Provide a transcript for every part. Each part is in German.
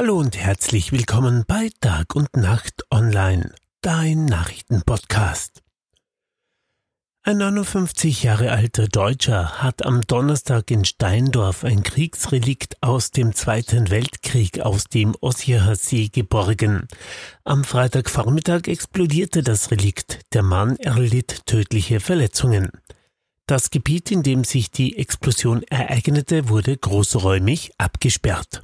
Hallo und herzlich willkommen bei Tag und Nacht Online, dein Nachrichtenpodcast. Ein 59 Jahre alter Deutscher hat am Donnerstag in Steindorf ein Kriegsrelikt aus dem Zweiten Weltkrieg aus dem Ossiacher See geborgen. Am Freitagvormittag explodierte das Relikt. Der Mann erlitt tödliche Verletzungen. Das Gebiet, in dem sich die Explosion ereignete, wurde großräumig abgesperrt.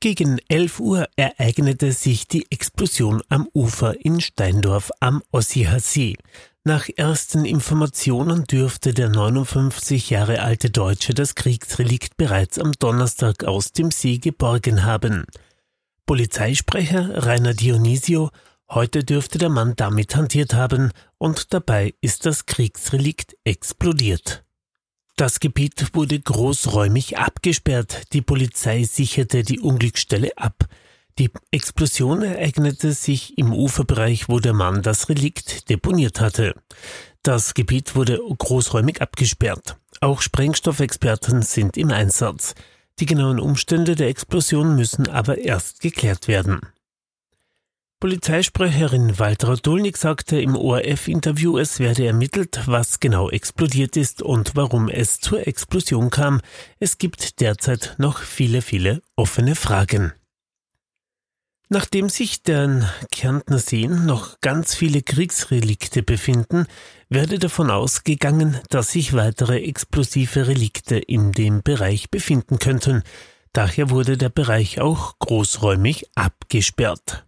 Gegen 11 Uhr ereignete sich die Explosion am Ufer in Steindorf am Ossiher See. Nach ersten Informationen dürfte der 59 Jahre alte Deutsche das Kriegsrelikt bereits am Donnerstag aus dem See geborgen haben. Polizeisprecher Rainer Dionisio Heute dürfte der Mann damit hantiert haben und dabei ist das Kriegsrelikt explodiert. Das Gebiet wurde großräumig abgesperrt, die Polizei sicherte die Unglücksstelle ab. Die Explosion ereignete sich im Uferbereich, wo der Mann das Relikt deponiert hatte. Das Gebiet wurde großräumig abgesperrt. Auch Sprengstoffexperten sind im Einsatz. Die genauen Umstände der Explosion müssen aber erst geklärt werden. Polizeisprecherin Walter Dulnik sagte im ORF-Interview, es werde ermittelt, was genau explodiert ist und warum es zur Explosion kam. Es gibt derzeit noch viele, viele offene Fragen. Nachdem sich den Kärntner Seen noch ganz viele Kriegsrelikte befinden, werde davon ausgegangen, dass sich weitere explosive Relikte in dem Bereich befinden könnten. Daher wurde der Bereich auch großräumig abgesperrt.